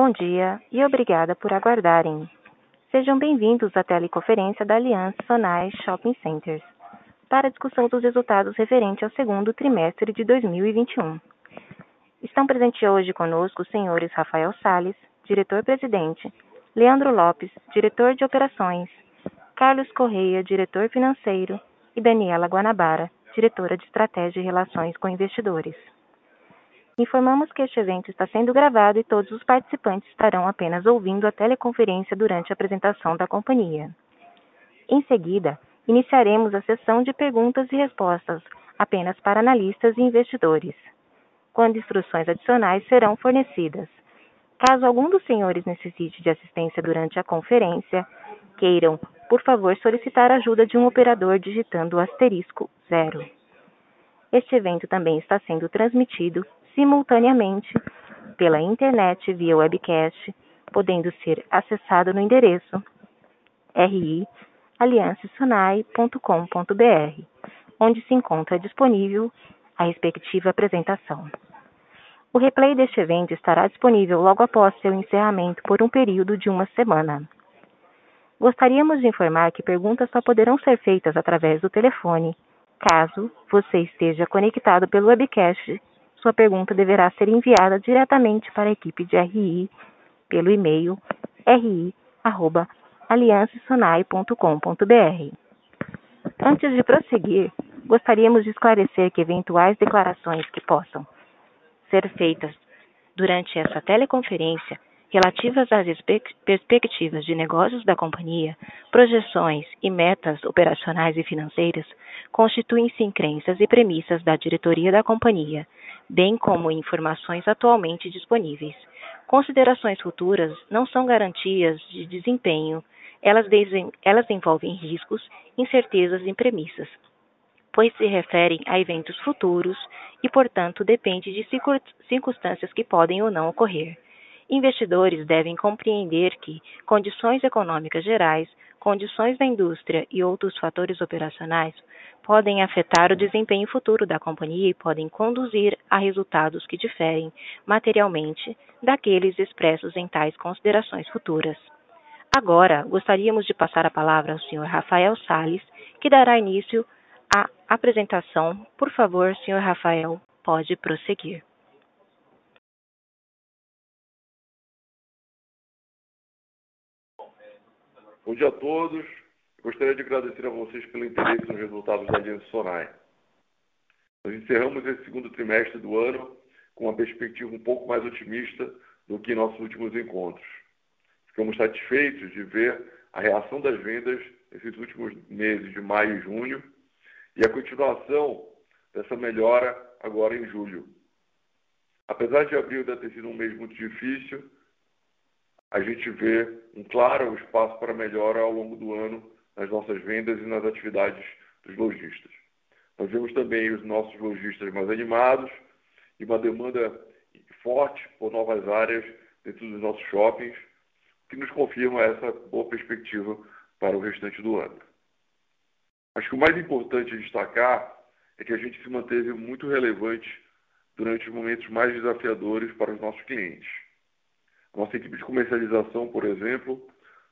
Bom dia e obrigada por aguardarem. Sejam bem-vindos à teleconferência da Aliança Sonai Shopping Centers para a discussão dos resultados referentes ao segundo trimestre de 2021. Estão presentes hoje conosco os senhores Rafael Sales, diretor-presidente, Leandro Lopes, diretor de operações, Carlos Correia, diretor financeiro, e Daniela Guanabara, diretora de estratégia e relações com investidores. Informamos que este evento está sendo gravado e todos os participantes estarão apenas ouvindo a teleconferência durante a apresentação da companhia. Em seguida, iniciaremos a sessão de perguntas e respostas apenas para analistas e investidores, quando instruções adicionais serão fornecidas. Caso algum dos senhores necessite de assistência durante a conferência, queiram, por favor, solicitar ajuda de um operador digitando o asterisco zero. Este evento também está sendo transmitido simultaneamente pela internet via webcast, podendo ser acessado no endereço rialiancesunai.com.br, onde se encontra disponível a respectiva apresentação. O replay deste evento estará disponível logo após seu encerramento por um período de uma semana. Gostaríamos de informar que perguntas só poderão ser feitas através do telefone. Caso você esteja conectado pelo webcast sua pergunta deverá ser enviada diretamente para a equipe de RI pelo e-mail ri@aliancesonai.com.br. Antes de prosseguir, gostaríamos de esclarecer que eventuais declarações que possam ser feitas durante essa teleconferência relativas às perspectivas de negócios da companhia, projeções e metas operacionais e financeiras constituem-se crenças e premissas da diretoria da companhia, bem como informações atualmente disponíveis. Considerações futuras não são garantias de desempenho, elas, elas envolvem riscos, incertezas e premissas, pois se referem a eventos futuros e, portanto, depende de circunstâncias que podem ou não ocorrer. Investidores devem compreender que condições econômicas gerais, condições da indústria e outros fatores operacionais podem afetar o desempenho futuro da companhia e podem conduzir a resultados que diferem materialmente daqueles expressos em tais considerações futuras. Agora, gostaríamos de passar a palavra ao Sr. Rafael Sales, que dará início à apresentação. Por favor, Sr. Rafael, pode prosseguir. Bom dia a todos. Gostaria de agradecer a vocês pelo interesse nos resultados da Aliança Sonai. Nós encerramos esse segundo trimestre do ano com uma perspectiva um pouco mais otimista do que em nossos últimos encontros. Ficamos satisfeitos de ver a reação das vendas nesses últimos meses de maio e junho e a continuação dessa melhora agora em julho. Apesar de abril ter sido um mês muito difícil, a gente vê um claro espaço para melhora ao longo do ano nas nossas vendas e nas atividades dos lojistas. Nós vemos também os nossos lojistas mais animados e uma demanda forte por novas áreas dentro dos nossos shoppings, que nos confirma essa boa perspectiva para o restante do ano. Acho que o mais importante destacar é que a gente se manteve muito relevante durante os momentos mais desafiadores para os nossos clientes. Nossa equipe de comercialização, por exemplo,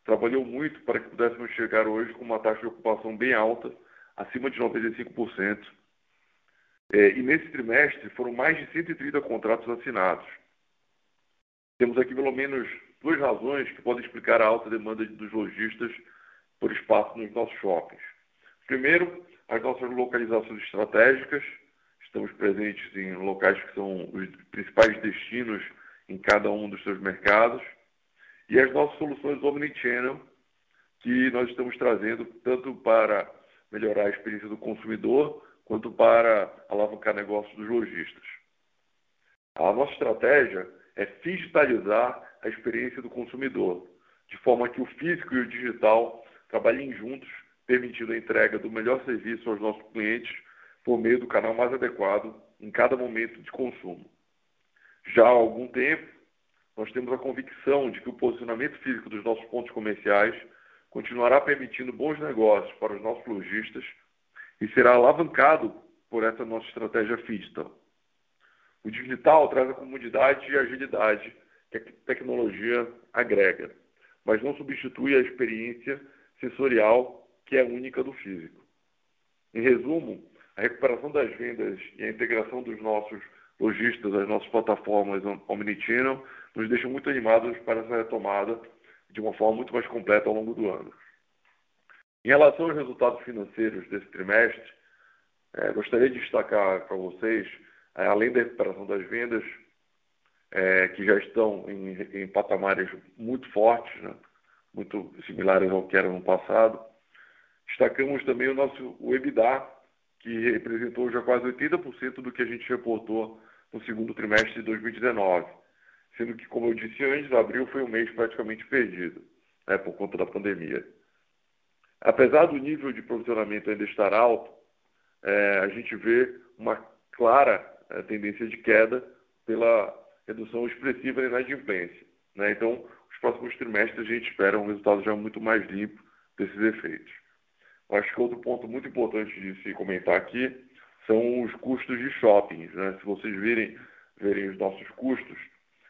trabalhou muito para que pudéssemos chegar hoje com uma taxa de ocupação bem alta, acima de 95%. É, e nesse trimestre foram mais de 130 contratos assinados. Temos aqui pelo menos duas razões que podem explicar a alta demanda dos lojistas por espaço nos nossos shoppings. Primeiro, as nossas localizações estratégicas. Estamos presentes em locais que são os principais destinos em cada um dos seus mercados. E as nossas soluções Omnichannel, que nós estamos trazendo tanto para melhorar a experiência do consumidor, quanto para alavancar negócios dos lojistas. A nossa estratégia é digitalizar a experiência do consumidor, de forma que o físico e o digital trabalhem juntos, permitindo a entrega do melhor serviço aos nossos clientes por meio do canal mais adequado em cada momento de consumo. Já há algum tempo, nós temos a convicção de que o posicionamento físico dos nossos pontos comerciais continuará permitindo bons negócios para os nossos lojistas e será alavancado por essa nossa estratégia digital. O digital traz a comodidade e agilidade que a tecnologia agrega, mas não substitui a experiência sensorial que é única do físico. Em resumo, a recuperação das vendas e a integração dos nossos lojistas às nossas plataformas Omnichannel nos deixam muito animados para essa retomada de uma forma muito mais completa ao longo do ano. Em relação aos resultados financeiros desse trimestre, é, gostaria de destacar para vocês, é, além da recuperação das vendas, é, que já estão em, em patamares muito fortes, né? muito similares ao que era no passado, destacamos também o nosso o EBITDA, que representou já quase 80% do que a gente reportou no segundo trimestre de 2019, sendo que, como eu disse antes, abril foi um mês praticamente perdido, né, por conta da pandemia. Apesar do nível de provisionamento ainda estar alto, é, a gente vê uma clara é, tendência de queda pela redução expressiva da inadimplência. Né? Então, os próximos trimestres a gente espera um resultado já muito mais limpo desses efeitos. Acho que outro ponto muito importante de se comentar aqui são os custos de shoppings. Né? Se vocês virem, verem os nossos custos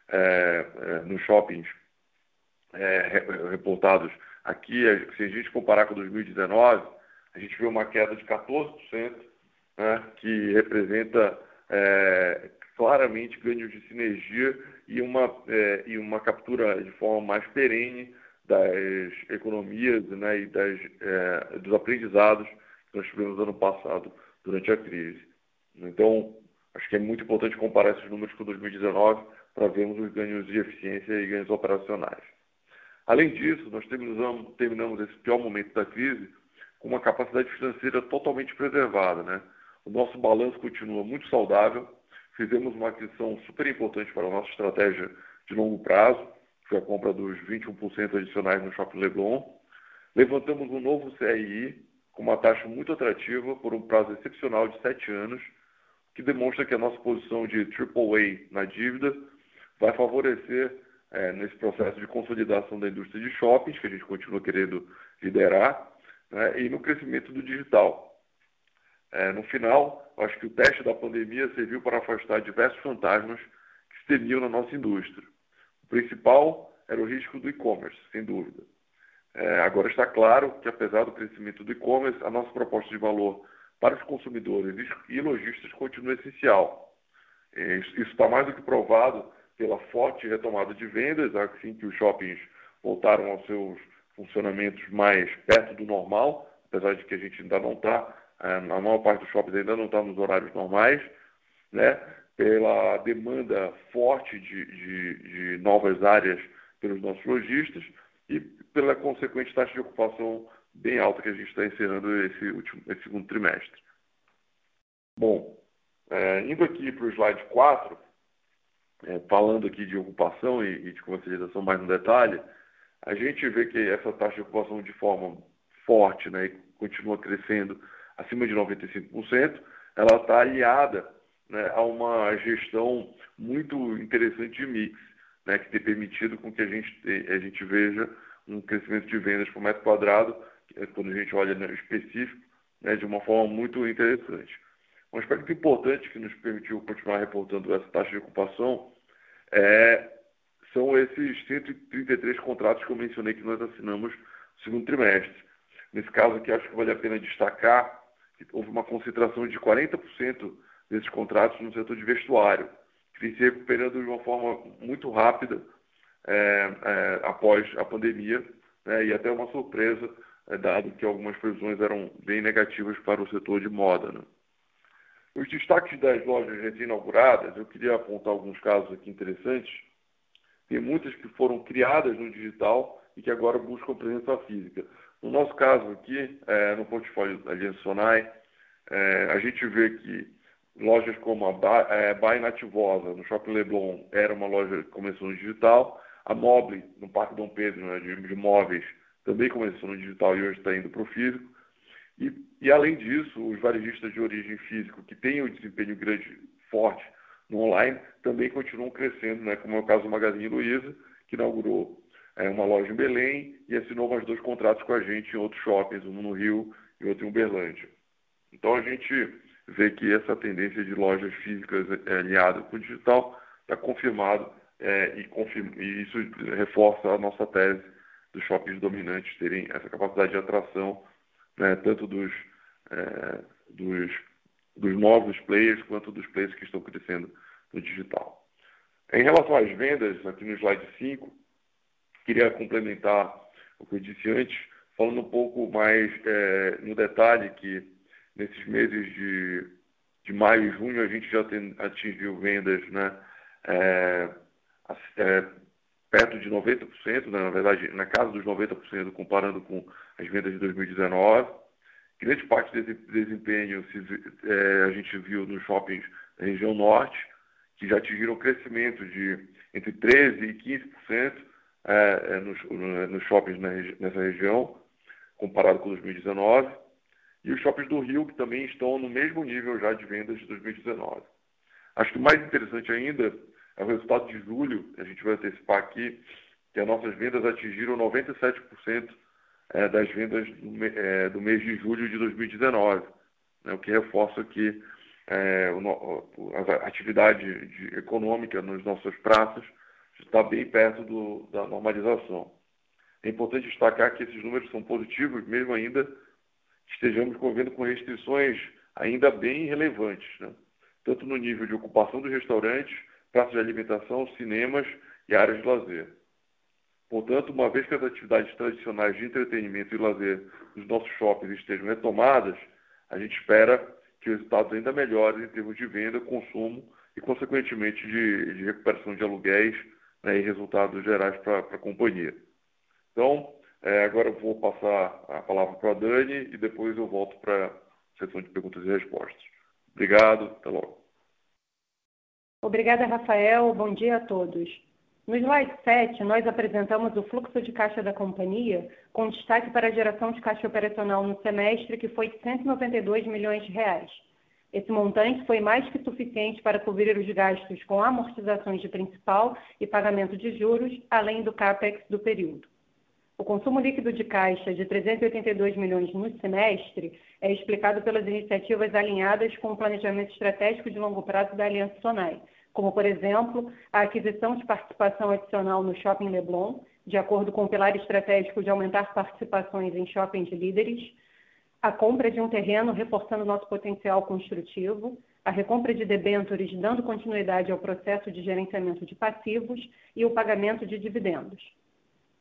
é, é, nos shoppings é, reportados aqui, se a gente comparar com 2019, a gente vê uma queda de 14%, né, que representa é, claramente ganho de sinergia e uma, é, e uma captura de forma mais perene das economias né, e das, é, dos aprendizados que nós tivemos ano passado durante a crise. Então, acho que é muito importante comparar esses números com 2019 para vermos os ganhos de eficiência e ganhos operacionais. Além disso, nós terminamos, esse pior momento da crise com uma capacidade financeira totalmente preservada. Né? O nosso balanço continua muito saudável, fizemos uma aquisição super importante para a nossa estratégia de longo prazo, foi a compra dos 21% adicionais no Shopping Leblon. Levantamos um novo CRI com uma taxa muito atrativa por um prazo excepcional de sete anos, que demonstra que a nossa posição de AAA na dívida vai favorecer é, nesse processo de consolidação da indústria de shoppings, que a gente continua querendo liderar, né, e no crescimento do digital. É, no final, acho que o teste da pandemia serviu para afastar diversos fantasmas que se temiam na nossa indústria. Principal era o risco do e-commerce, sem dúvida. É, agora está claro que, apesar do crescimento do e-commerce, a nossa proposta de valor para os consumidores e lojistas continua essencial. É, isso está mais do que provado pela forte retomada de vendas, assim que os shoppings voltaram aos seus funcionamentos mais perto do normal, apesar de que a gente ainda não está, é, a maior parte dos shoppings ainda não está nos horários normais, né? Pela demanda forte de, de, de novas áreas pelos nossos lojistas e pela consequente taxa de ocupação bem alta que a gente está encerrando esse, último, esse segundo trimestre. Bom, é, indo aqui para o slide 4, é, falando aqui de ocupação e, e, de comercialização mais no detalhe, a gente vê que essa taxa de ocupação de forma forte né, e continua crescendo acima de 95%, ela está aliada né, a uma gestão muito interessante de mix, né, que tem permitido com que a gente, a gente veja um crescimento de vendas por metro quadrado, é quando a gente olha no específico, né, de uma forma muito interessante. Um aspecto importante que nos permitiu continuar reportando essa taxa de ocupação é, são esses 133 contratos que eu mencionei que nós assinamos no segundo trimestre. Nesse caso aqui, acho que vale a pena destacar que houve uma concentração de 40% desses contratos no setor de vestuário, que se recuperando de uma forma muito rápida é, é, após a pandemia, né, e até uma surpresa, é, dado que algumas previsões eram bem negativas para o setor de moda. Né. Os destaques das lojas recém-inauguradas, eu queria apontar alguns casos aqui interessantes. Tem muitas que foram criadas no digital e que agora buscam presença física. No nosso caso aqui, é, no portfólio da Aliança Sonai, é, a gente vê que lojas como a é, Nativosa, no Shopping Leblon, era uma loja que começou no digital. A Mobile, no Parque Dom Pedro, né, de, de móveis, também começou no digital e hoje está indo para o físico. E, e, além disso, os varejistas de origem físico que têm um desempenho grande, forte no online, também continuam crescendo, né, como é o caso do Magazine Luiza, que inaugurou é, uma loja em Belém e assinou mais dois contratos com a gente em outros shoppings, um no Rio e outro em Uberlândia. Então a gente vê que essa tendência de lojas físicas é, alinhada com o digital está confirmado é, e, e, isso reforça a nossa tese dos shoppings dominantes terem essa capacidade de atração, né, tanto dos, é, dos, dos novos players quanto dos players que estão crescendo no digital. Em relação às vendas, aqui no slide 5, queria complementar o que eu disse antes, falando um pouco mais é, no detalhe que nesses meses de, de maio e junho a gente já tem, atingiu vendas né, é, é, perto de 90%, né, na verdade, na casa dos 90%, comparando com as vendas de 2019. Grande parte desse desempenho se, é, a gente viu nos shoppings da região norte, que já atingiram um crescimento de entre 13% e 15% é, é, nos, nos shoppings nessa região, comparado com 2019. E os shoppings do Rio, que também estão no mesmo nível já de vendas de 2019. Acho que o mais interessante ainda é o resultado de julho, a gente vai antecipar aqui, que as nossas vendas atingiram 97% é, das vendas do, é, do, mês de julho de 2019, né, o que reforça que o, a atividade de, econômica nas nossas praças está bem perto do, da normalização. É importante destacar que esses números são positivos, mesmo ainda estejamos convivendo com restrições ainda bem relevantes, né? tanto no nível de ocupação dos restaurantes, praças de alimentação, cinemas e áreas de lazer. Portanto, uma vez que as atividades tradicionais de entretenimento e lazer dos nossos shoppings estejam retomadas, a gente espera que os resultados ainda melhorem em termos de venda, consumo e, consequentemente, de, de recuperação de aluguéis né, e resultados gerais para a companhia. Então, é, agora eu vou passar a palavra para a Dani e depois eu volto para a sessão de perguntas e respostas. Obrigado, até logo. Obrigada, Rafael. Bom dia a todos. No slide 7, nós apresentamos o fluxo de caixa da companhia, com destaque para a geração de caixa operacional no semestre, que foi de 192 milhões de reais. Esse montante foi mais que suficiente para cobrir os gastos com amortizações de principal e pagamento de juros, além do CAPEX do período. O consumo líquido de caixa de 382 milhões no semestre é explicado pelas iniciativas alinhadas com o planejamento estratégico de longo prazo da Aliança Sonai, como, por exemplo, a aquisição de participação adicional no Shopping Leblon, de acordo com o pilar estratégico de aumentar participações em shoppings líderes, a compra de um terreno reforçando nosso potencial construtivo, a recompra de debêntures dando continuidade ao processo de gerenciamento de passivos e o pagamento de dividendos.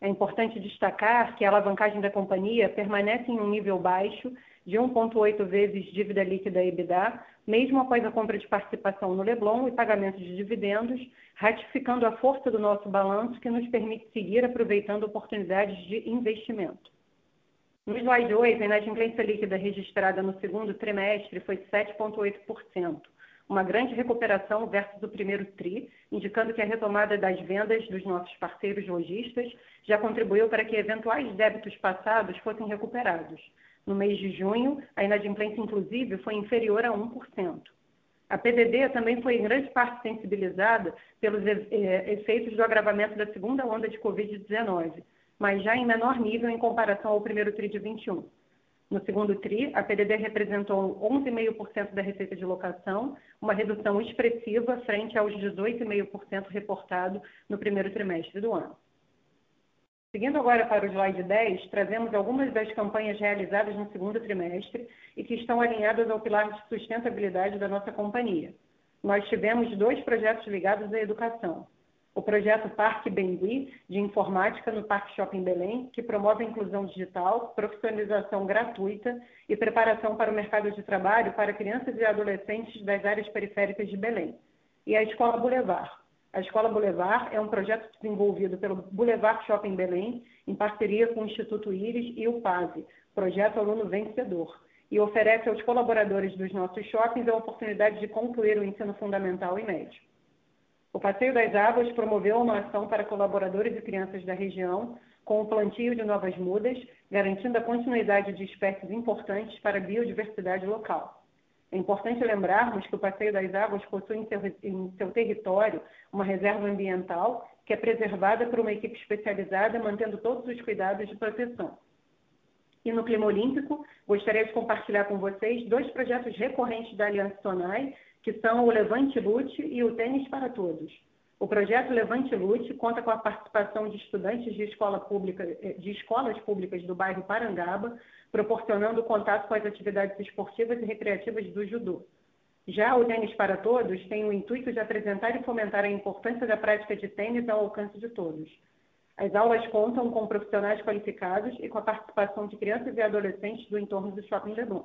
É importante destacar que a alavancagem da companhia permanece em um nível baixo de 1,8 vezes dívida líquida EBITDA, mesmo após a compra de participação no Leblon e pagamento de dividendos, ratificando a força do nosso balanço que nos permite seguir aproveitando oportunidades de investimento. No slide 8, a inadimplência líquida registrada no segundo trimestre foi 7,8% uma grande recuperação versus o primeiro TRI, indicando que a retomada das vendas dos nossos parceiros lojistas já contribuiu para que eventuais débitos passados fossem recuperados. No mês de junho, a inadimplência, inclusive, foi inferior a 1%. A PDD também foi em grande parte sensibilizada pelos efeitos do agravamento da segunda onda de Covid-19, mas já em menor nível em comparação ao primeiro TRI de 21. No segundo TRI, a PDD representou 11,5% da receita de locação, uma redução expressiva frente aos 18,5% reportado no primeiro trimestre do ano. Seguindo agora para o slide 10, trazemos algumas das campanhas realizadas no segundo trimestre e que estão alinhadas ao pilar de sustentabilidade da nossa companhia. Nós tivemos dois projetos ligados à educação o projeto Parque Bengui, de informática no Parque Shopping Belém, que promove a inclusão digital, profissionalização gratuita e preparação para o mercado de trabalho para crianças e adolescentes das áreas periféricas de Belém. E a Escola Boulevard. A Escola Boulevard é um projeto desenvolvido pelo Boulevard Shopping Belém, em parceria com o Instituto Íris e o PASE, Projeto Aluno Vencedor, e oferece aos colaboradores dos nossos shoppings a oportunidade de concluir o ensino fundamental e médio. O Passeio das Águas promoveu uma ação para colaboradores e crianças da região com o plantio de novas mudas, garantindo a continuidade de espécies importantes para a biodiversidade local. É importante lembrarmos que o Passeio das Águas possui em seu, em seu território uma reserva ambiental que é preservada por uma equipe especializada, mantendo todos os cuidados de proteção. E no clima olímpico, gostaria de compartilhar com vocês dois projetos recorrentes da Aliança Sonai que são o Levante Lute e o Tênis para Todos. O projeto Levante Lute conta com a participação de estudantes de, escola pública, eh, de escolas públicas do bairro Parangaba, proporcionando contato com as atividades esportivas e recreativas do judô. Já o Tênis para Todos tem o intuito de apresentar e fomentar a importância da prática de tênis ao alcance de todos. As aulas contam com profissionais qualificados e com a participação de crianças e adolescentes do entorno do Shopping Leblon.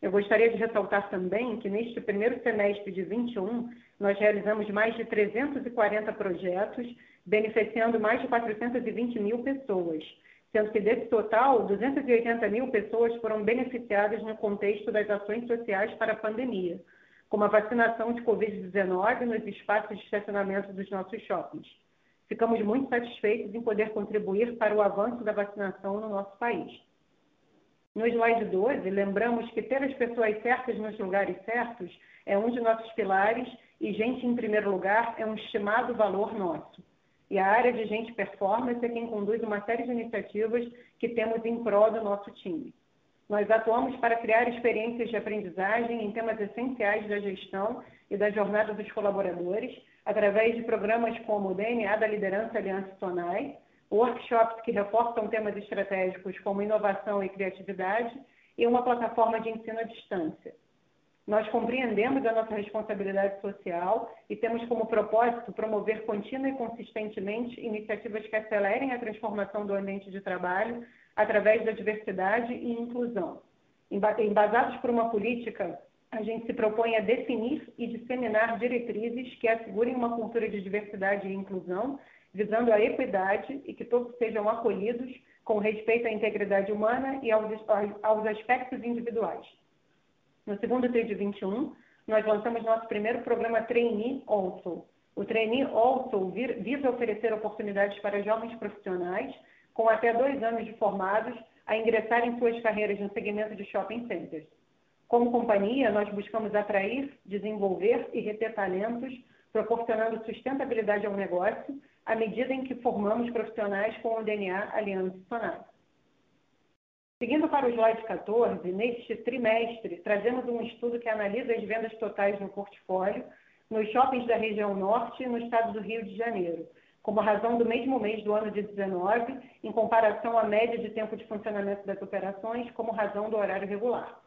Eu gostaria de ressaltar também que neste primeiro semestre de 21, nós realizamos mais de 340 projetos, beneficiando mais de 420 mil pessoas, sendo que desse total, 280 mil pessoas foram beneficiadas no contexto das ações sociais para a pandemia, como a vacinação de Covid-19 nos espaços de estacionamento dos nossos shoppings. Ficamos muito satisfeitos em poder contribuir para o avanço da vacinação no nosso país. No slide 12, lembramos que ter as pessoas certas nos lugares certos é um de nossos pilares e gente em primeiro lugar é um estimado valor nosso. E a área de gente performance é quem conduz uma série de iniciativas que temos em prol do nosso time. Nós atuamos para criar experiências de aprendizagem em temas essenciais da gestão e da jornada dos colaboradores, através de programas como o DNA da Liderança Aliança Sonai, workshops que reforçam temas estratégicos como inovação e criatividade e uma plataforma de ensino à distância. Nós compreendemos a nossa responsabilidade social e temos como propósito promover contínua e consistentemente iniciativas que acelerem a transformação do ambiente de trabalho através da diversidade e inclusão. Embasados por uma política, a gente se propõe a definir e disseminar diretrizes que assegurem uma cultura de diversidade e inclusão visando a equidade e que todos sejam acolhidos com respeito à integridade humana e aos, aos aspectos individuais. No segundo TRI de 21, nós lançamos nosso primeiro programa Trainee Also. O Trainee Also visa oferecer oportunidades para jovens profissionais com até dois anos de formados a ingressar em suas carreiras no segmento de shopping centers. Como companhia, nós buscamos atrair, desenvolver e reter talentos, proporcionando sustentabilidade ao negócio à medida em que formamos profissionais com o DNA Aliança Sonai. Seguindo para o slide 14, neste trimestre, trazemos um estudo que analisa as vendas totais no portfólio nos shoppings da região norte e no estado do Rio de Janeiro, como razão do mesmo mês do ano de 19, em comparação à média de tempo de funcionamento das operações, como razão do horário regular.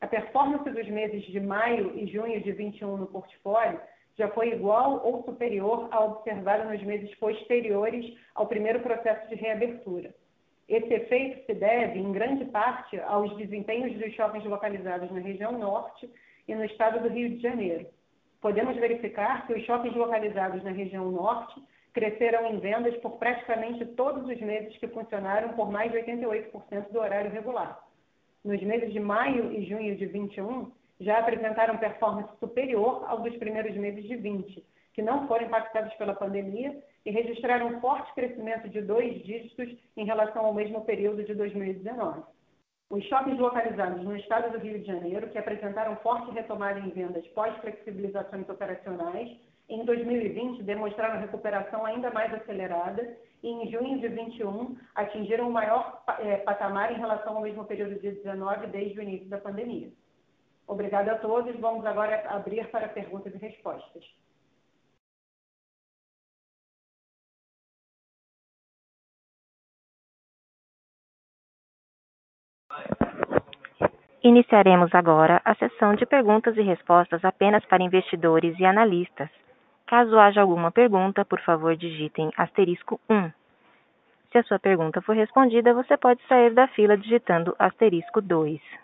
A performance dos meses de maio e junho de 21 no portfólio já foi igual ou superior à observada nos meses posteriores ao primeiro processo de reabertura. Esse efeito se deve, em grande parte, aos desempenhos dos shoppings localizados na região norte e no estado do Rio de Janeiro. Podemos verificar que os shoppings localizados na região norte cresceram em vendas por praticamente todos os meses que funcionaram por mais de 88% do horário regular. Nos meses de maio e junho de 21, já apresentaram performance superior ao dos primeiros meses de 20, que não foram impactados pela pandemia e registraram um forte crescimento de dois dígitos em relação ao mesmo período de 2019. Os shoppings localizados no estado do Rio de Janeiro, que apresentaram forte retomada em vendas pós-flexibilizações operacionais, em 2020 demonstraram recuperação ainda mais acelerada e em junho de 2021 atingiram o maior é, patamar em relação ao mesmo período de 19 desde o início da pandemia. Obrigada a todos. Vamos agora abrir para perguntas e respostas. Iniciaremos agora a sessão de perguntas e respostas apenas para investidores e analistas. Caso haja alguma pergunta, por favor digitem asterisco 1. Se a sua pergunta for respondida, você pode sair da fila digitando asterisco 2.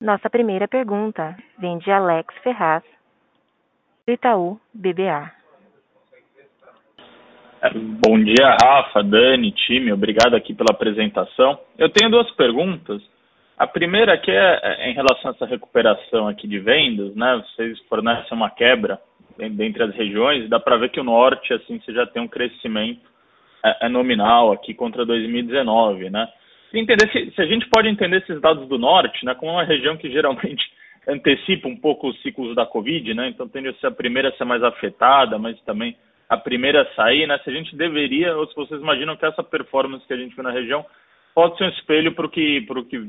Nossa primeira pergunta vem de Alex Ferraz, Itaú BBA. É, bom dia, Rafa, Dani, time. Obrigado aqui pela apresentação. Eu tenho duas perguntas. A primeira aqui é, é em relação a essa recuperação aqui de vendas, né? Vocês fornecem uma quebra dentre as regiões, dá para ver que o norte, assim, você já tem um crescimento é nominal aqui contra 2019, né? Entender se, se, a gente pode entender esses dados do norte, né, como uma região que geralmente antecipa um pouco os ciclos da Covid, né, então tende a ser a primeira a ser mais afetada, mas também a primeira a sair, né, se a gente deveria, ou se vocês imaginam que essa performance que a gente vê na região pode ser um espelho para o que, que,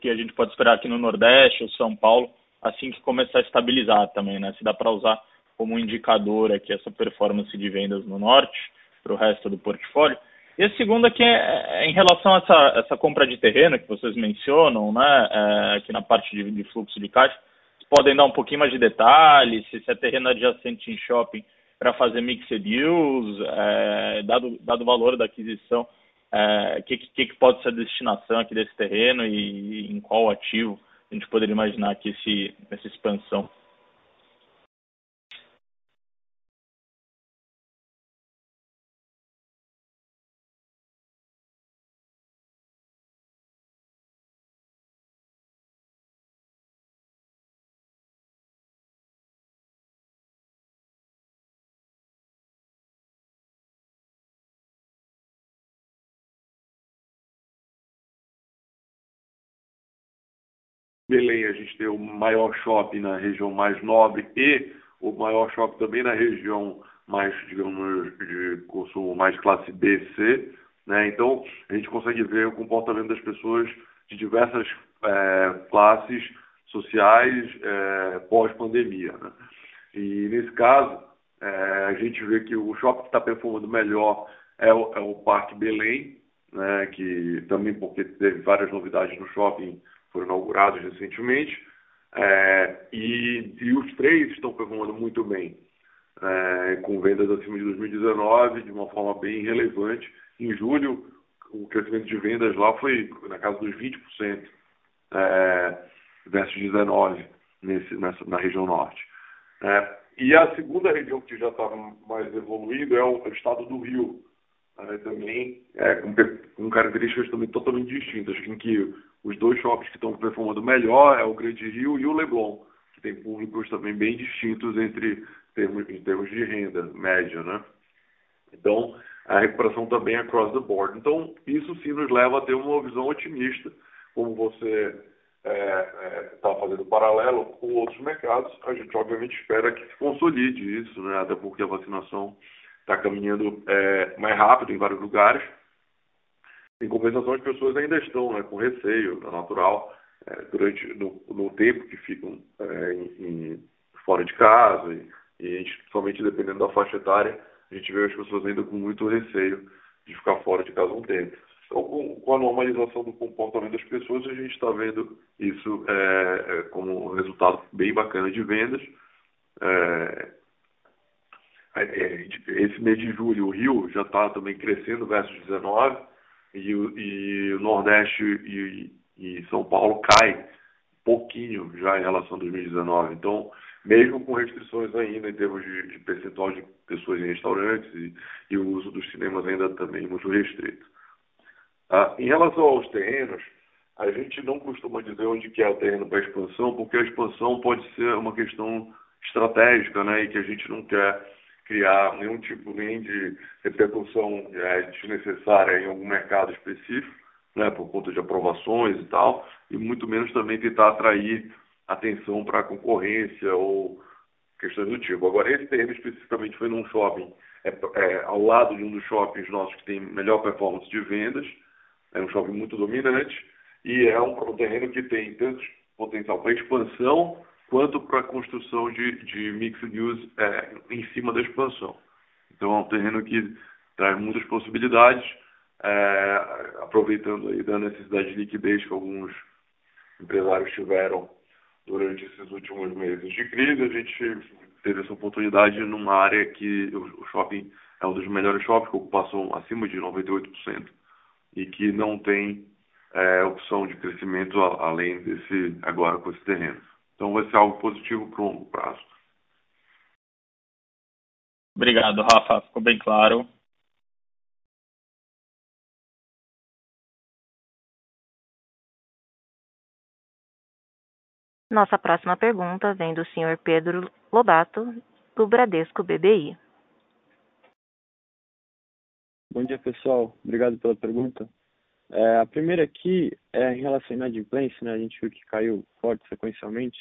que a gente pode esperar aqui no Nordeste ou São Paulo, assim que começar a estabilizar também, né? Se dá para usar como indicador aqui essa performance de vendas no Norte para o resto do portfólio. E a segunda que é, é em relação a essa, essa, compra de terreno que vocês mencionam, né, é, aqui na parte de, de, fluxo de caixa, podem dar um pouquinho mais de detalhes, se, se é terreno adjacente em shopping para fazer mixed use, é, dado, dado o valor da aquisição, o é, que, que, que, pode ser a destinação aqui desse terreno e, e em qual ativo a gente poderia imaginar aqui esse, essa expansão. Belém a gente tem o maior shopping na região mais nobre e o maior shopping também na região mais, digamos, de consumo mais classe B, C. Né? Então, a gente consegue ver o comportamento das pessoas de diversas é, classes sociais é, pós-pandemia. Né? E, nesse caso, é, a gente vê que o shopping que está performando melhor é o, é o Parque Belém, né? que também porque teve várias novidades no shopping foram inaugurados recentemente, é, e, e, os três estão performando muito bem, é, com vendas acima de 2019 de uma forma bem relevante. Em julho, o crescimento de vendas lá foi na casa dos 20%, é, versus 19% nesse, nessa, na região norte. É, e a segunda região que já está mais evoluída é o, é o estado do Rio, também é, com, com, características também totalmente distintas, em que os dois shoppings que estão performando melhor é o Grande Rio e o Leblon, que tem públicos também bem distintos entre termos, em termos de renda média, né? Então, a recuperação também é across the board. Então, isso sim nos leva a ter uma visão otimista, como você está é, é, tá fazendo paralelo com outros mercados, a gente obviamente espera que se consolide isso, né? até porque a vacinação está caminhando é, mais rápido em vários lugares. Em compensação, as pessoas ainda estão né, com receio é natural é, durante no, no, tempo que ficam é, em, em, fora de casa e, e somente dependendo da faixa etária, a gente vê as pessoas ainda com muito receio de ficar fora de casa um tempo. Então, com, com a normalização do comportamento das pessoas, a gente está vendo isso é, é, como um resultado bem bacana de vendas. É, esse mês de julho o Rio já está também crescendo versus 19 e, e o Nordeste e, e, São Paulo cai pouquinho já em relação a 2019. Então, mesmo com restrições ainda em termos de, de percentual de pessoas em restaurantes e, e, o uso dos cinemas ainda também muito restrito. Ah, em relação aos terrenos, a gente não costuma dizer onde que é o terreno para expansão, porque a expansão pode ser uma questão estratégica, né, e que a gente não quer criar nenhum tipo nem de repercussão é, desnecessária em algum mercado específico, né, por conta de aprovações e tal, e muito menos também tentar atrair atenção para concorrência ou questões do tipo. Agora, esse terreno especificamente foi num shopping, é, é, ao lado de um dos shoppings nossos que tem melhor performance de vendas, é um shopping muito dominante, e é um terreno que tem tanto potencial para expansão quanto para a construção de, de mixed use é, em cima da expansão. Então é um terreno que traz muitas possibilidades, é, aproveitando aí da necessidade de liquidez que alguns empresários tiveram durante esses últimos meses de crise, a gente teve essa oportunidade numa área que o shopping é um dos melhores shoppings, com ocupação acima de 98%, e que não tem é, opção de crescimento além desse agora com esse terreno. Então vai ser algo positivo para o longo prazo. Obrigado, Rafa. Ficou bem claro. Nossa próxima pergunta vem do senhor Pedro Lobato, do Bradesco BBI. Bom dia, pessoal. Obrigado pela pergunta. É, a primeira aqui é em relação à inadimplência, né? A gente viu que caiu forte sequencialmente,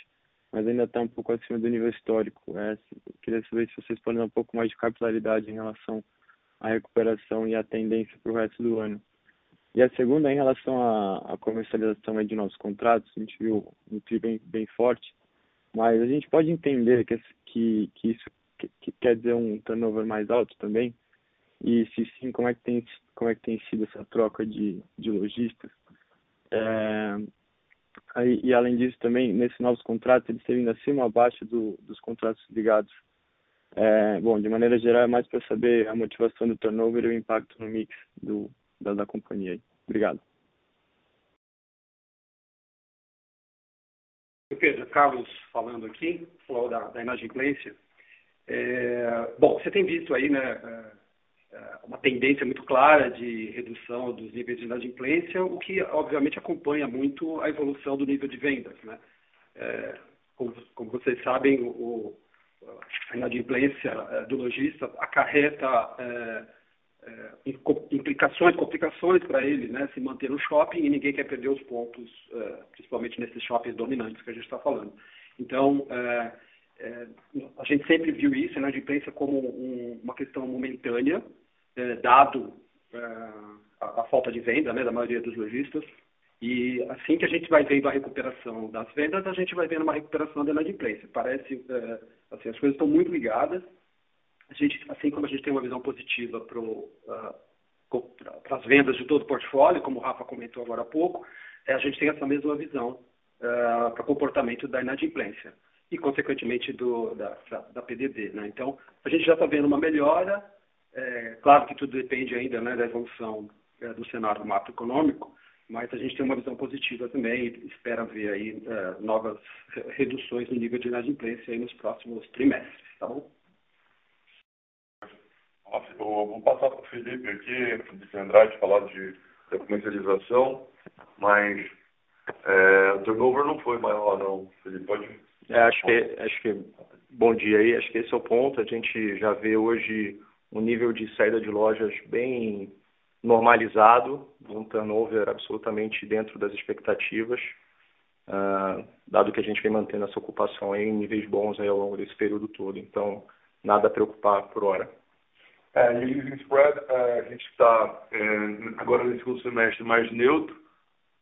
mas ainda está um pouco acima do nível histórico. É, queria saber se vocês podem dar um pouco mais de capilaridade em relação à recuperação e à tendência para o resto do ano. E a segunda, em relação à, à comercialização de novos contratos, a gente viu um TRI bem, bem forte, mas a gente pode entender que, que, que isso que, que quer dizer um turnover mais alto também, e se sim, como é que tem, como é que tem sido essa troca de, de lojistas? É, aí, e além disso também, nesses novos contratos, eles têm vindo acima ou abaixo do, dos contratos ligados. É, bom, de maneira geral, é mais para saber a motivação do turnover e o impacto no mix do, da, da companhia. Obrigado. Pedro, Carlos falando aqui, falou da, da inadimplência. É, bom, você tem visto aí, né, é, uma tendência muito clara de redução dos níveis de inadimplência, o que obviamente acompanha muito a evolução do nível de vendas, né? É, como, como, vocês sabem, o, a inadimplência é, do lojista acarreta é, é, implicações, complicações para ele, né, se manter no shopping e ninguém quer perder os pontos, é, principalmente nesses shoppings dominantes que a gente está falando. Então, é, é, a gente sempre viu isso né, imprensa como um, uma questão momentânea, é, dado é, a, a, falta de venda né, da maioria dos lojistas. E assim que a gente vai vendo a recuperação das vendas, a gente vai vendo uma recuperação da inadimplência. Parece, assim, as coisas estão muito ligadas a gente, assim como a gente tem uma visão positiva para as vendas de todo o portfólio, como o Rafa comentou agora há pouco, é, a gente tem essa mesma visão uh, para o comportamento da inadimplência e, consequentemente, do, da, da PDD. Né? Então, a gente já está vendo uma melhora, é, claro que tudo depende ainda né, da evolução é, do cenário macroeconômico, mas a gente tem uma visão positiva também e espera ver aí é, novas reduções no nível de inadimplência aí nos próximos trimestres, tá bom? Eu vou passar para o Felipe aqui, de Andrade, falar de, de comercialização, mas é, o turnover não foi maior, não. Felipe, pode. É, acho, que, acho que. Bom dia aí, acho que esse é o ponto. A gente já vê hoje um nível de saída de lojas bem normalizado, um turnover absolutamente dentro das expectativas, uh, dado que a gente vem mantendo essa ocupação em níveis bons ao longo desse período todo. Então, nada a preocupar por hora. É, em leasing spread, é, a gente está é, agora nesse segundo semestre mais neutro.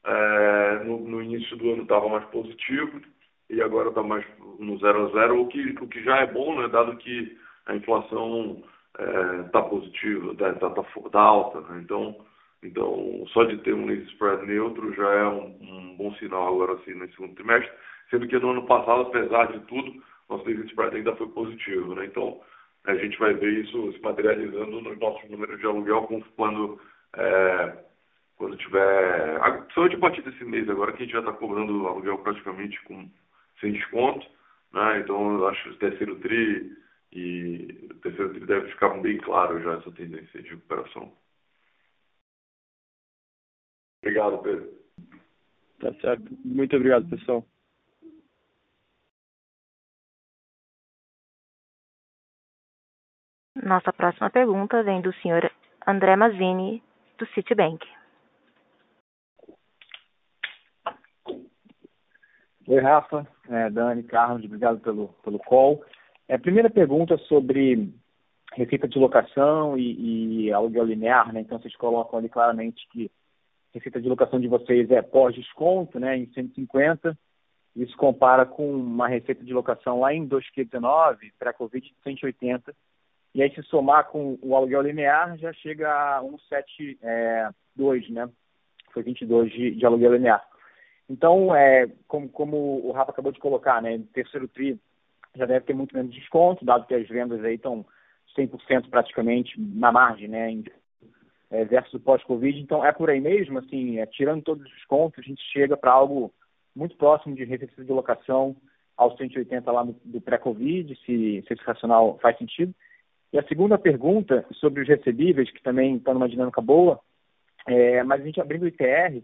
É, no, no, início do ano estava mais positivo e agora está mais no zero a zero, o que, o que já é bom, né, dado que a inflação está é, positiva, está tá, tá, tá, alta. Né, então, então, só de ter um spread neutro já é um, um, bom sinal agora assim nesse segundo trimestre, sendo que no ano passado, apesar de tudo, nosso leasing spread ainda foi positivo. Né, então, a gente vai ver isso se materializando nos nossos números de aluguel quando, é, quando tiver. Principalmente a partir desse mês agora, que a gente já está cobrando aluguel praticamente com, sem desconto. Né? Então, acho que o terceiro TRI e o terceiro TRI deve ficar bem claro já essa tendência de recuperação. Obrigado, Pedro. Tá certo. Muito obrigado, pessoal. Nossa próxima pergunta vem do senhor André Mazzini, do Citibank. Oi, Rafa, é, Dani, Carlos, obrigado pelo, pelo call. É, primeira pergunta sobre receita de locação e, e aluguel linear, né? Então, vocês colocam ali claramente que a receita de locação de vocês é pós-desconto, né, em 150. Isso compara com uma receita de locação lá em 2019, pré-Covid, de 180 e aí, se somar com o aluguel linear, já chega a 172, é, né? Foi 22 de, de aluguel linear. Então, é, como, como o Rafa acabou de colocar, né? Terceiro TRI já deve ter muito menos desconto, dado que as vendas aí estão 100% praticamente na margem, né? Em, é, versus o pós-Covid. Então, é por aí mesmo, assim, é, tirando todos os descontos, a gente chega para algo muito próximo de receita de locação aos 180 lá no, do pré-Covid, se, se esse racional faz sentido. E a segunda pergunta sobre os recebíveis, que também está numa dinâmica boa, é, mas a gente abrindo o ITR,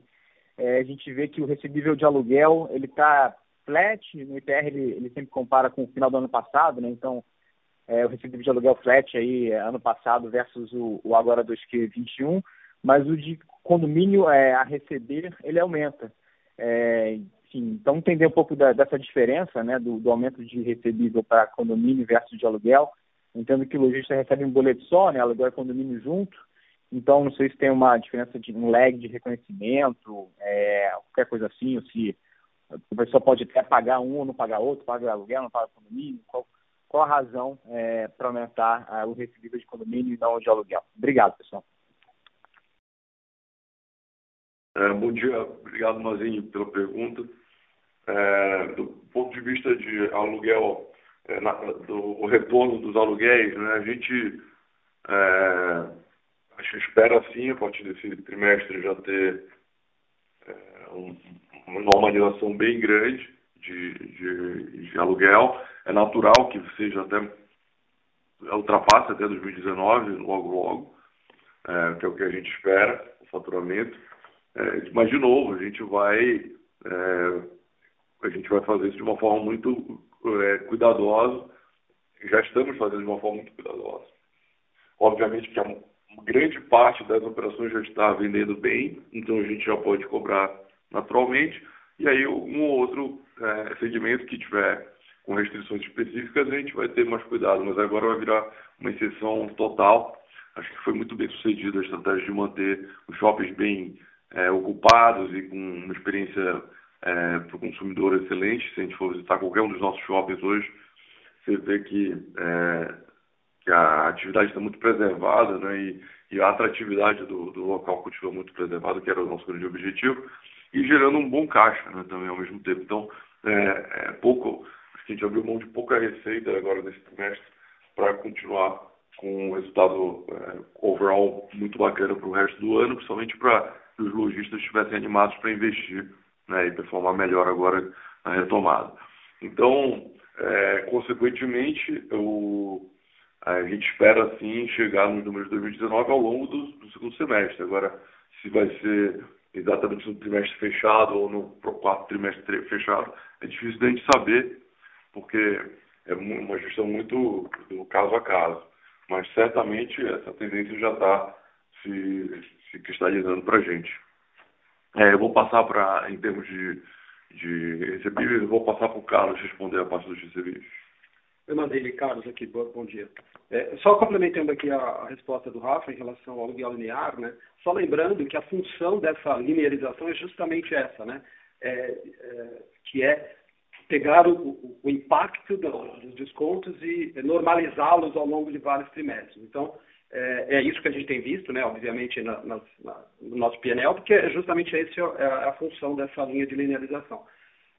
é, a gente vê que o recebível de aluguel ele está flat, no ITR ele, ele, sempre compara com o final do ano passado, né? Então, é, o recebível de aluguel flat aí, é, ano passado versus o, o agora 2Q21, mas o de condomínio é, a receber, ele aumenta. É, enfim, então entender um pouco da, dessa diferença, né, do, do aumento de recebível para condomínio versus de aluguel, Entendo que o lojista recebe um boleto só, né, aluguel e condomínio junto, Então, não sei se tem uma diferença de um lag de reconhecimento, é, qualquer coisa assim, ou se a pessoa pode até pagar um ou não pagar outro, paga aluguel, não paga condomínio, qual, qual a razão é, para aumentar é, o recebível de condomínio e não de aluguel? Obrigado, pessoal. É, bom dia, obrigado, Mazinho, pela pergunta. É, do ponto de vista de aluguel, é, na, do retorno dos aluguéis, né, a gente é, espera sim, a partir desse trimestre, já ter é, um, uma normalização bem grande de, de, de, aluguel. É natural que seja até ultrapasse até 2019, logo logo, é, que é o que a gente espera, o faturamento. É, mas, de novo, a gente vai é, a gente vai fazer isso de uma forma muito é, cuidadosa. Já estamos fazendo de uma forma muito cuidadosa. Obviamente que uma grande parte das operações já está vendendo bem, então a gente já pode cobrar naturalmente. E aí um ou outro é, segmento que tiver com restrições específicas, a gente vai ter mais cuidado, mas agora vai virar uma exceção total. Acho que foi muito bem sucedida a estratégia de manter os shoppings bem é, ocupados e com uma experiência é, para o consumidor excelente. Se a gente for visitar qualquer um dos nossos shoppings hoje, você vê que, é, que a atividade está muito preservada né, e, e a atratividade do, do, local continua muito preservada, que era o nosso grande objetivo, e gerando um bom caixa né, também ao mesmo tempo. Então, é, é pouco, a gente abriu mão de pouca receita agora nesse trimestre para continuar com um resultado é, overall muito bacana para o resto do ano, principalmente para que os lojistas estivessem animados para investir né, e performar melhor agora na retomada. Então, é, consequentemente, o, a gente espera sim chegar nos números de 2019 ao longo do, do, segundo semestre. Agora, se vai ser exatamente no trimestre fechado ou no quarto trimestre fechado, é difícil da gente saber, porque é uma gestão muito do caso a caso. Mas certamente essa tendência já está se, se cristalizando para a gente. É, eu vou passar para, em termos de, de recebíveis, eu vou passar para o Carlos responder a parte dos recebíveis. Eu mandei Carlos, aqui, bom dia. É, só complementando aqui a, a, resposta do Rafa em relação ao aluguel linear, né? Só lembrando que a função dessa linearização é justamente essa, né? É, é, que é pegar o, o impacto dos descontos e normalizá-los ao longo de vários trimestres. Então, é, é, isso que a gente tem visto, né, obviamente, na, na, no nosso PNL, porque é justamente essa é a função dessa linha de linearização.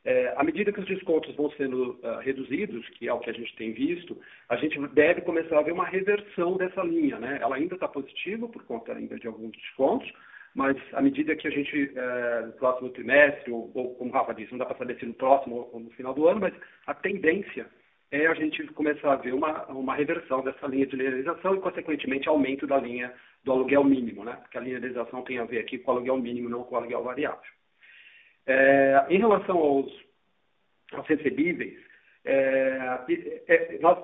É, à medida que os descontos vão sendo uh, reduzidos, que é o que a gente tem visto, a gente deve começar a ver uma reversão dessa linha. Né? Ela ainda está positiva por conta ainda de alguns descontos, mas à medida que a gente, é, no próximo trimestre, ou, ou, como o Rafa disse, não dá para saber se no próximo ou no final do ano, mas a tendência é a gente começar a ver uma, uma reversão dessa linha de linearização e, consequentemente, aumento da linha do aluguel mínimo, né? Porque a linearização tem a ver aqui com o aluguel mínimo, não com o aluguel variável. É, em relação aos, aos recebíveis, é, é, nós,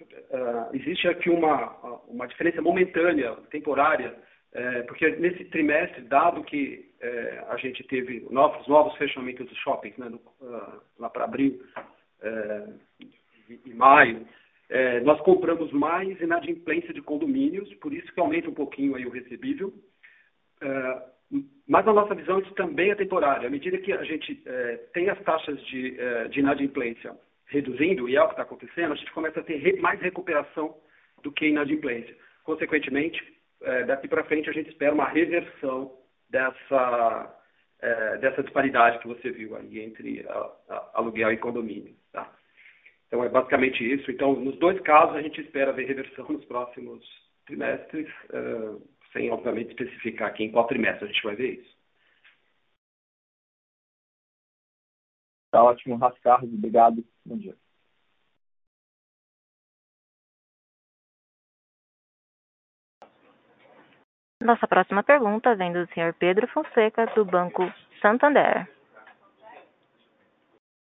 é, existe aqui uma, uma diferença momentânea, temporária, é, porque nesse trimestre, dado que a gente teve novos, novos fechamentos dos shoppings, né, do, uh, lá para abril, e maio, é, nós compramos mais inadimplência de condomínios, por isso que aumenta um pouquinho aí o recebível. É, mas na nossa visão isso também é temporário. À medida que a gente é, tem as taxas de, é, de inadimplência reduzindo, e é o que está acontecendo, a gente começa a ter re, mais recuperação do que inadimplência. Consequentemente, é, daqui para frente a gente espera uma reversão dessa, é, dessa disparidade que você viu aí entre a, a, aluguel e condomínio. Tá? Então, é basicamente isso. Então, nos dois casos, a gente espera ver reversão nos próximos trimestres, uh, sem, obviamente, especificar aqui em qual trimestre a gente vai ver isso. Tá ótimo, Rafa Carlos. Obrigado. Bom dia. Nossa próxima pergunta vem do senhor Pedro Fonseca, do Banco Santander.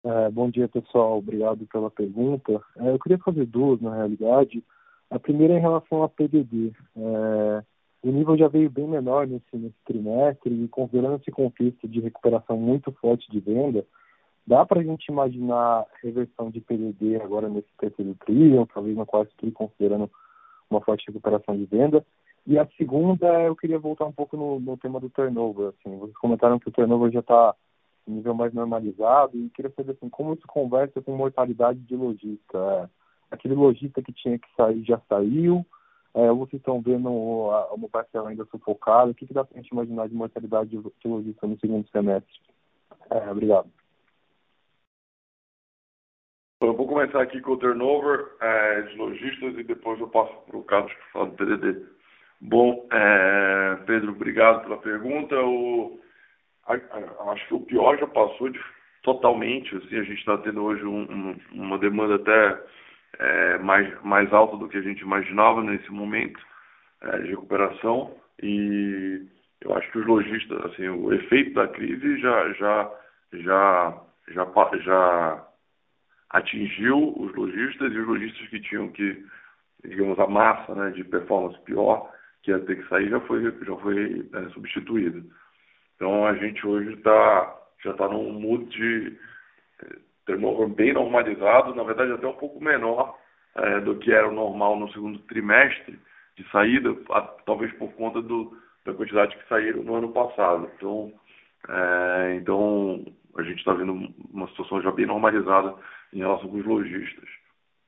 É, bom dia, pessoal. Obrigado pela pergunta. É, eu queria fazer duas, na realidade. A primeira é em relação a PDD. É, o nível já veio bem menor nesse, nesse trimestre e considerando esse contexto de recuperação muito forte de venda, dá para a gente imaginar reversão de PDD agora nesse terceiro tri, ou talvez no quarto tri, considerando uma forte recuperação de venda. E a segunda, eu queria voltar um pouco no, no tema do turnover. Assim, vocês comentaram que o turnover já está em nível mais normalizado e queria saber assim, como isso conversa com mortalidade de lojista. É, aquele lojista que tinha que sair já saiu, é, estão vendo uma parcela ainda sufocada, o que, que dá para a gente imaginar de mortalidade de, de lojista no segundo semestre? É, obrigado. Eu vou começar aqui com o turnover é, de lojistas e depois eu passo para o Carlos que fala do PDD. Bom, é, Pedro, obrigado pela pergunta. O, a, a, acho que o pior já passou de, totalmente. Assim, a gente está tendo hoje um, um, uma demanda até é, mais, mais alta do que a gente imaginava nesse momento é, de recuperação. E eu acho que os lojistas, assim, o efeito da crise já, já, já, já, já atingiu os lojistas e os lojistas que tinham que, digamos, a massa né, de performance pior que ia ter que sair já foi, já foi é, substituída. Então a gente hoje está já está num mood de turnover bem normalizado, na verdade até um pouco menor é, do que era o normal no segundo trimestre de saída, a, talvez por conta do, da quantidade que saíram no ano passado. Então, é, então a gente está vendo uma situação já bem normalizada em relação com os lojistas.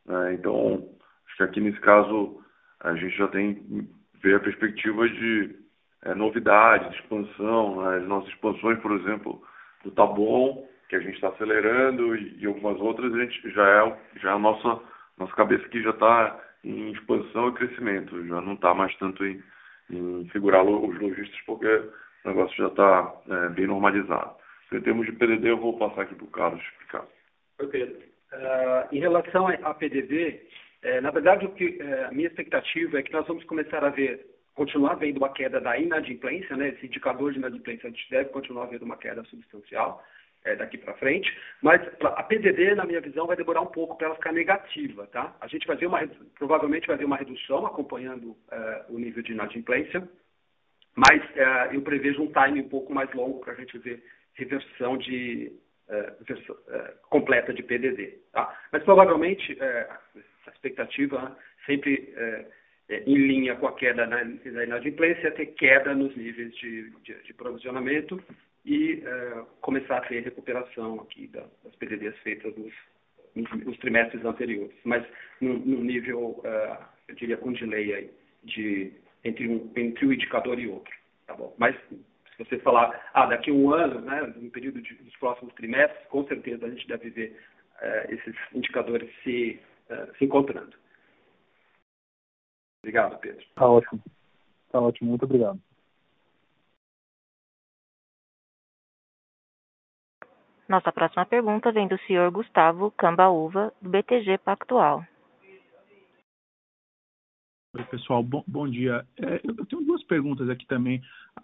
É, então, acho que aqui nesse caso a gente já tem ver a perspectiva de é, novidades, de expansão. Né? As nossas expansões, por exemplo, do Bom, que a gente está acelerando, e, algumas outras, a gente já é, já é a nossa, nossa cabeça que já está em expansão e crescimento, já não está mais tanto em, em figurar os lojistas, porque o negócio já está é, bem normalizado. Em termos de PDD, eu vou passar aqui para o Carlos explicar. Oi, Pedro. Uh, em relação a PDD, é, na verdade, o que, é, a minha expectativa é que nós vamos começar a ver, continuar vendo uma queda da inadimplência, né? esse indicador de inadimplência, a gente deve continuar vendo uma queda substancial é, daqui para frente, mas a PDD, na minha visão, vai demorar um pouco para ela ficar negativa. Tá? A gente vai ver uma, provavelmente vai ver uma redução acompanhando é, o nível de inadimplência, mas é, eu prevejo um time um pouco mais longo para a gente ver reversão de é, completa de PDD. Tá? Mas provavelmente a expectativa né, sempre em linha com a queda da, da inadimplência, ter queda nos níveis de, de, de provisionamento e é, começar a ter recuperação aqui da, das PDDs feitas nos, nos, trimestres anteriores, mas num nível, é, eu diria, com delay aí, de, entre, um, entre um indicador e outro. Tá bom? Mas se você falar, ah, daqui a um ano, né, no período de, dos próximos trimestres, com certeza a gente deve ver é, esses indicadores se se encontrando. Obrigado, Pedro. Está ótimo. Está ótimo. Muito obrigado. Nossa próxima pergunta vem do senhor Gustavo Cambaúva, do BTG Pactual. Oi, pessoal. Bom, bom dia. É, eu tenho duas perguntas aqui também.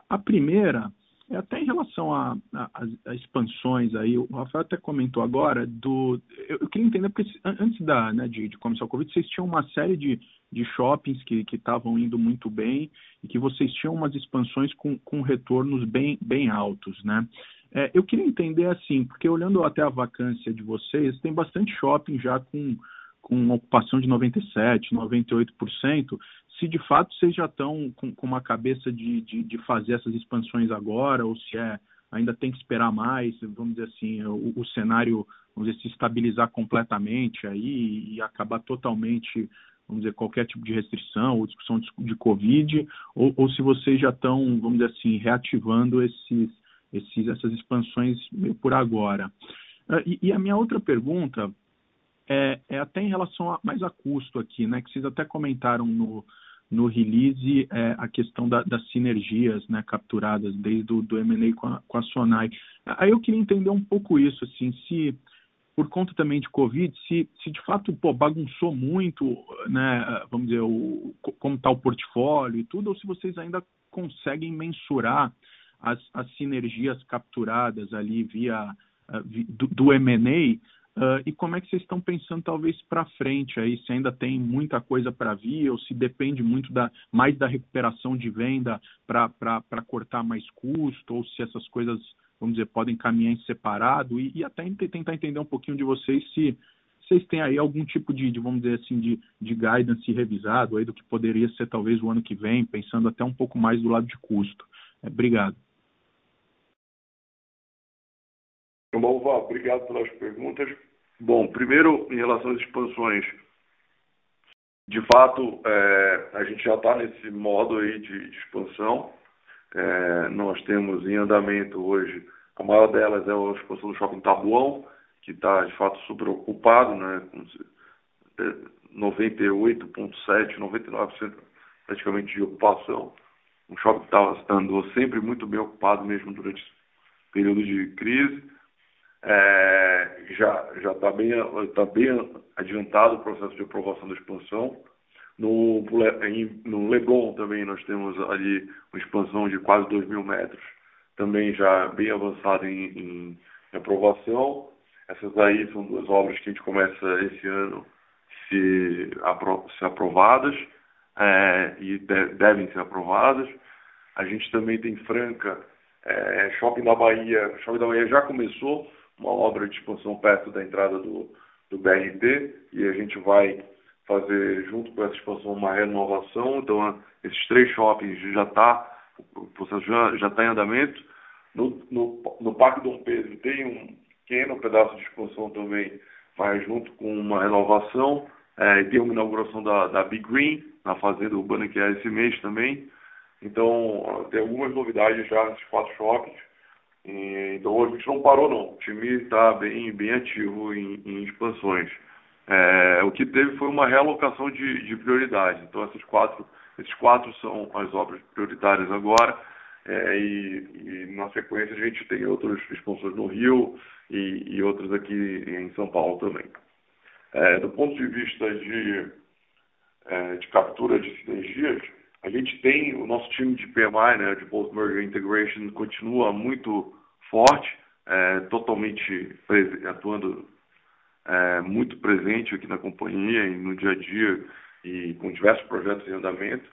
A primeira é até em relação a, a, a, expansões aí, o Rafael até comentou agora do. Eu, eu queria entender, porque antes da, né, de, de começar o Covid, vocês tinham uma série de, de shoppings que estavam indo muito bem e que vocês tinham umas expansões com, com retornos bem, bem altos, né? É, eu queria entender assim, porque olhando até a vacância de vocês, tem bastante shopping já com, com ocupação de 97%, 98%, se de fato vocês já estão com, com uma cabeça de, de, de, fazer essas expansões agora, ou se é ainda tem que esperar mais, vamos dizer assim, o, o cenário, vamos dizer, se estabilizar completamente aí e acabar totalmente, vamos dizer, qualquer tipo de restrição ou discussão de, de Covid, ou, ou se vocês já estão, vamos dizer assim, reativando esses, esses, essas expansões por agora. Uh, e, e, a minha outra pergunta é, é até em relação a, mais a custo aqui, né, que vocês até comentaram no, no release é, a questão da, das sinergias né, capturadas desde o do M&A com a, com a Sonai. Aí eu queria entender um pouco isso, assim, se por conta também de Covid, se, se de fato pô, bagunçou muito, né, vamos dizer, o, como está o portfólio e tudo, ou se vocês ainda conseguem mensurar as, as sinergias capturadas ali via do, do M&A Uh, e como é que vocês estão pensando talvez para frente aí, se ainda tem muita coisa para vir ou se depende muito da, mais da recuperação de venda para cortar mais custo ou se essas coisas, vamos dizer, podem caminhar em separado e, e até tentar entender um pouquinho de vocês se, se vocês têm aí algum tipo de, de vamos dizer assim, de, de guidance revisado aí do que poderia ser talvez o ano que vem, pensando até um pouco mais do lado de custo. É, obrigado. Bom, Val, obrigado pelas perguntas. Bom, primeiro, em relação às expansões, de fato, é, a gente já está nesse modo aí de, de expansão. É, nós temos em andamento hoje, a maior delas é a expansão do Shopping Tabuão, que está, de fato, super ocupado, né, com 98,7%, 99% praticamente de ocupação. Um shopping que tá, andou sempre muito bem ocupado, mesmo durante o período de crise. É, já está bem, tá bem adiantado o processo de aprovação da expansão. No, no Leblon também nós temos ali uma expansão de quase 2 mil metros, também já bem avançada em, em, em aprovação. Essas aí são duas obras que a gente começa esse ano se, apro ser aprovadas é, e de devem ser aprovadas. A gente também tem Franca, é, Shopping da Bahia. Shopping da Bahia já começou uma obra de expansão perto da entrada do, do BRT e a gente vai fazer junto com essa expansão uma renovação. Então, esses três shoppings já está, já, já está em andamento. No, no, no Parque Dom Pedro tem um pequeno pedaço de expansão também, mas junto com uma renovação. É, e tem uma inauguração da, da Big Green, na Fazenda Urbana, que é esse mês também. Então, tem algumas novidades já nesses quatro shoppings. E, então, a gente não parou, não. O time está bem, bem ativo em, em expansões. É, o que teve foi uma realocação de, de prioridade. Então, essas quatro, esses quatro são as obras prioritárias agora. É, e, e, na sequência, a gente tem outras expansões no Rio e, e outras aqui em São Paulo também. É, do ponto de vista de, é, de captura de sinergias, a gente tem o nosso time de PMI, né, de Post Merger Integration, continua muito forte, é, totalmente atuando é, muito presente aqui na companhia e no dia a dia e com diversos projetos em andamento,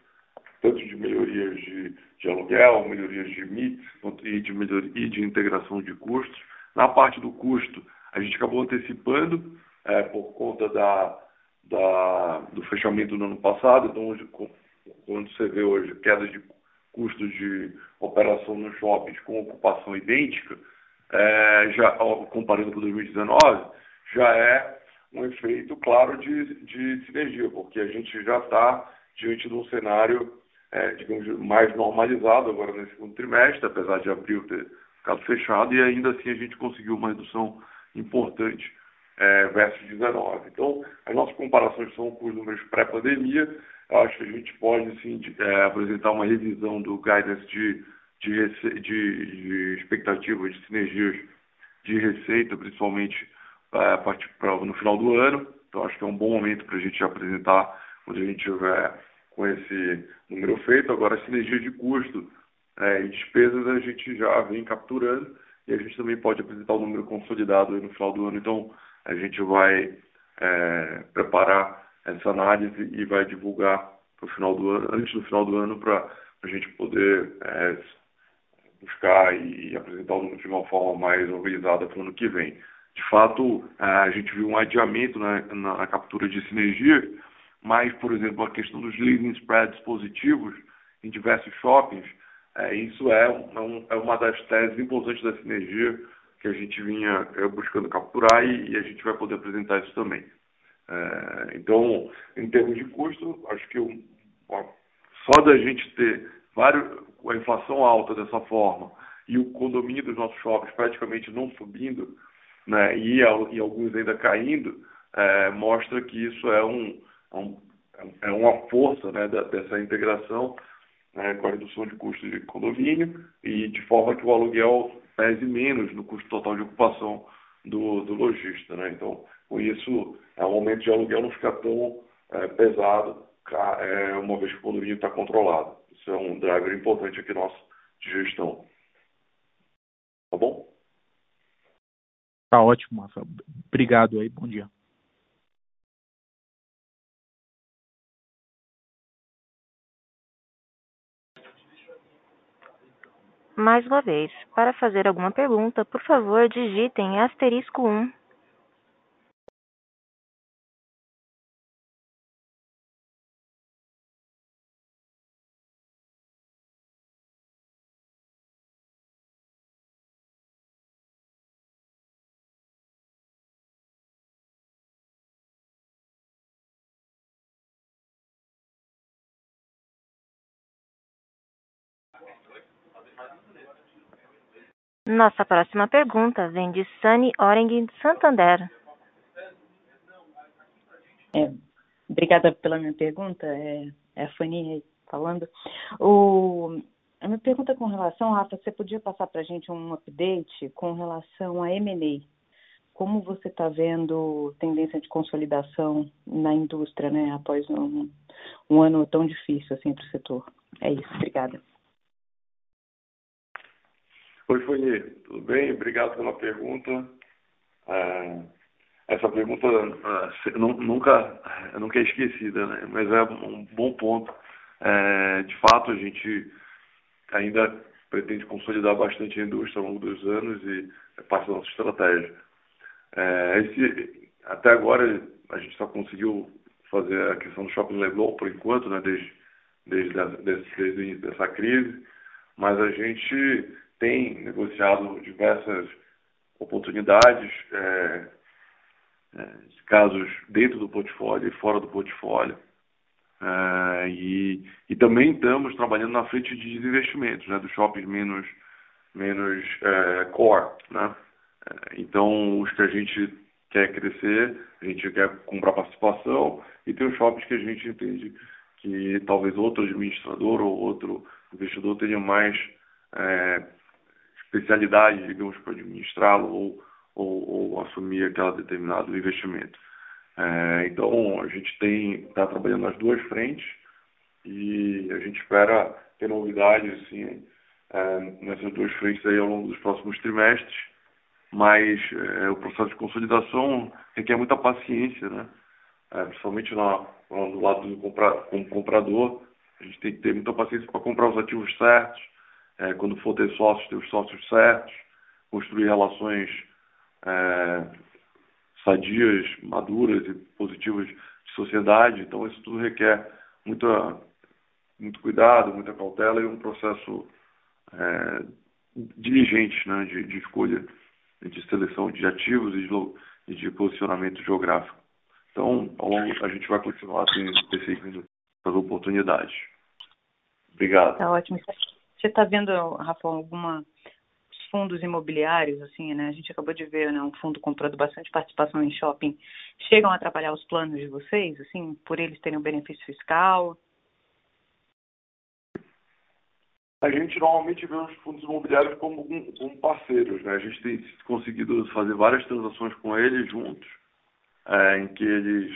tanto de melhorias de, de aluguel, melhorias de mix e de, melhoria, e de integração de custos. Na parte do custo, a gente acabou antecipando é, por conta da, da, do fechamento do ano passado, então hoje, quando você vê hoje queda de custos de operação nos shoppings com ocupação idêntica, é, já, comparando com 2019, já é um efeito claro de, de sinergia, porque a gente já está diante de um cenário, é, digamos, mais normalizado agora nesse segundo trimestre, apesar de abril ter ficado fechado, e ainda assim a gente conseguiu uma redução importante é, versus 19. Então, as nossas comparações são com os números pré-pandemia. Acho que a gente pode, sim, de, é, apresentar uma revisão do guidance de, de, de, de expectativas de sinergias de receita, principalmente é, partir pra, no final do ano. Então, acho que é um bom momento para a gente apresentar quando a gente tiver com esse número feito. Agora, a sinergia de custo é, e despesas a gente já vem capturando e a gente também pode apresentar o número consolidado no final do ano. Então, a gente vai é, preparar essa análise e vai divulgar pro final do ano, antes do final do ano para a gente poder é, buscar e apresentar o número de uma forma mais organizada para o ano que vem. De fato, a gente viu um adiamento na, na captura de sinergia, mas, por exemplo, a questão dos leasing spreads positivos em diversos shoppings, é, isso é, um, é uma das teses importantes da sinergia que a gente vinha é, buscando capturar e, e, a gente vai poder apresentar isso também. É, então, em termos de custo, acho que só da gente ter vários, a inflação alta dessa forma e o condomínio dos nossos shoppings praticamente não subindo, né, e, e alguns ainda caindo, é, mostra que isso é, um, é um é uma força né, dessa integração né, com a redução de custos de condomínio e de forma que o aluguel pese menos no custo total de ocupação do, do lojista. Né? Então, com isso, é, o aumento de aluguel não fica tão é, pesado, é, uma vez que o condomínio está controlado. Isso é um driver importante aqui nosso de gestão. Tá bom? Tá ótimo, Rafael. Obrigado aí, bom dia. Mais uma vez, para fazer alguma pergunta, por favor digitem asterisco 1. Nossa próxima pergunta vem de Sunny Oring, Santander. É, obrigada pela minha pergunta. É, é a Fanny falando. O, a minha pergunta com relação, Rafa, você podia passar para a gente um update com relação a M&A? Como você está vendo tendência de consolidação na indústria, né, após um, um ano tão difícil assim para o setor? É isso, obrigada. Oi, Fanny, tudo bem? Obrigado pela pergunta. Ah, essa pergunta ah, nunca, nunca é esquecida, né? mas é um bom ponto. É, de fato, a gente ainda pretende consolidar bastante a indústria ao longo dos anos e é parte da nossa estratégia. É, esse, até agora, a gente só conseguiu fazer a questão do shopping Leblon por enquanto, né, desde, desde, desde, desde dessa crise, mas a gente tem negociado diversas oportunidades, é, é, casos dentro do portfólio e fora do portfólio. É, e, e também estamos trabalhando na frente de desinvestimentos, né, dos shoppings menos, menos é, core. Né? É, então, os que a gente quer crescer, a gente quer comprar participação, e tem os shoppings que a gente entende que talvez outro administrador ou outro investidor tenha mais é, especialidade, digamos, para administrá-lo ou, ou, ou, assumir aquele determinado investimento. É, então, a gente tem está trabalhando nas duas frentes e a gente espera ter novidades assim, é, nessas duas frentes aí ao longo dos próximos trimestres, mas é, o processo de consolidação requer muita paciência, né? É, principalmente na, no lado do compra, comprador, a gente tem que ter muita paciência para comprar os ativos certos, quando for ter sócios, ter os sócios certos, construir relações é, sadias, maduras e positivas de sociedade. Então, isso tudo requer muita, muito cuidado, muita cautela e um processo é, diligente né, de, de, escolha, de seleção de ativos e de, de posicionamento geográfico. Então, ao longo, a gente vai continuar perseguindo as oportunidades. Obrigado. Tá ótimo. Você está vendo, Rafa, alguma fundos imobiliários, assim, né? A gente acabou de ver, né, um fundo comprando bastante participação em shopping. Chegam a atrapalhar os planos de vocês, assim, por eles terem um benefício fiscal? A gente normalmente vê os fundos imobiliários como, como parceiros, né? A gente tem conseguido fazer várias transações com eles juntos, é, em que eles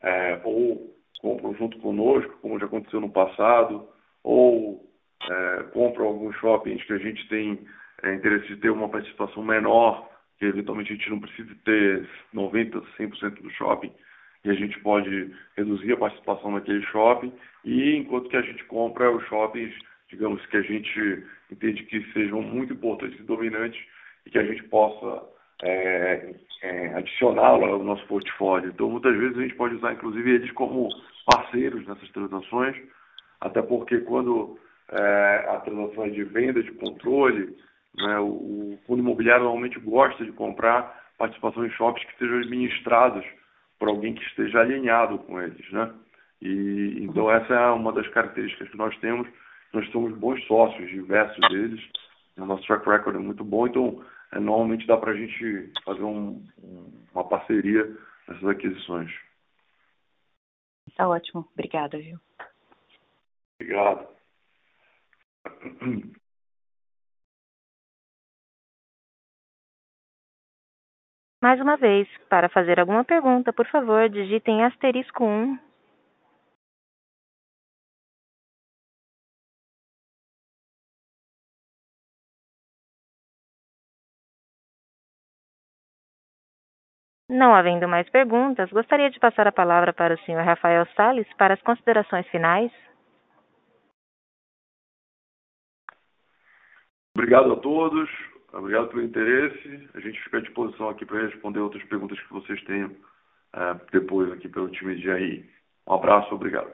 é, ou compram junto conosco, como já aconteceu no passado, ou compram alguns shoppings que a gente tem é, interesse de ter uma participação menor, que eventualmente a gente não precisa ter 90%, 100% do shopping, e a gente pode reduzir a participação naquele shopping, e enquanto que a gente compra os shoppings, digamos que a gente entende que sejam muito importantes e dominantes, e que a gente possa é, é, adicioná-lo ao nosso portfólio. Então, muitas vezes a gente pode usar, inclusive, eles como parceiros nessas transações, até porque quando é, a transação é de venda, de controle, né, o, o, fundo imobiliário normalmente gosta de comprar participação em shoppings que sejam administrados por alguém que esteja alinhado com eles. Né? E, então, essa é uma das características que nós temos. Nós somos bons sócios, diversos deles. O nosso track record é muito bom, então é, normalmente dá para a gente fazer um, uma parceria nessas aquisições. Está ótimo. Obrigada, viu? Obrigado. Mais uma vez, para fazer alguma pergunta, por favor, digitem asterisco 1. Não havendo mais perguntas, gostaria de passar a palavra para o Sr. Rafael Sales para as considerações finais. Obrigado a todos, obrigado pelo interesse. A gente fica à disposição aqui para responder outras perguntas que vocês tenham uh, depois aqui pelo time de aí. Um abraço, obrigado.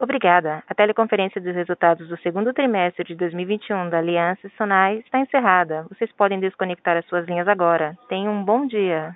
Obrigada. A teleconferência dos resultados do segundo trimestre de 2021 da Aliança Sonai está encerrada. Vocês podem desconectar as suas linhas agora. Tenham um bom dia.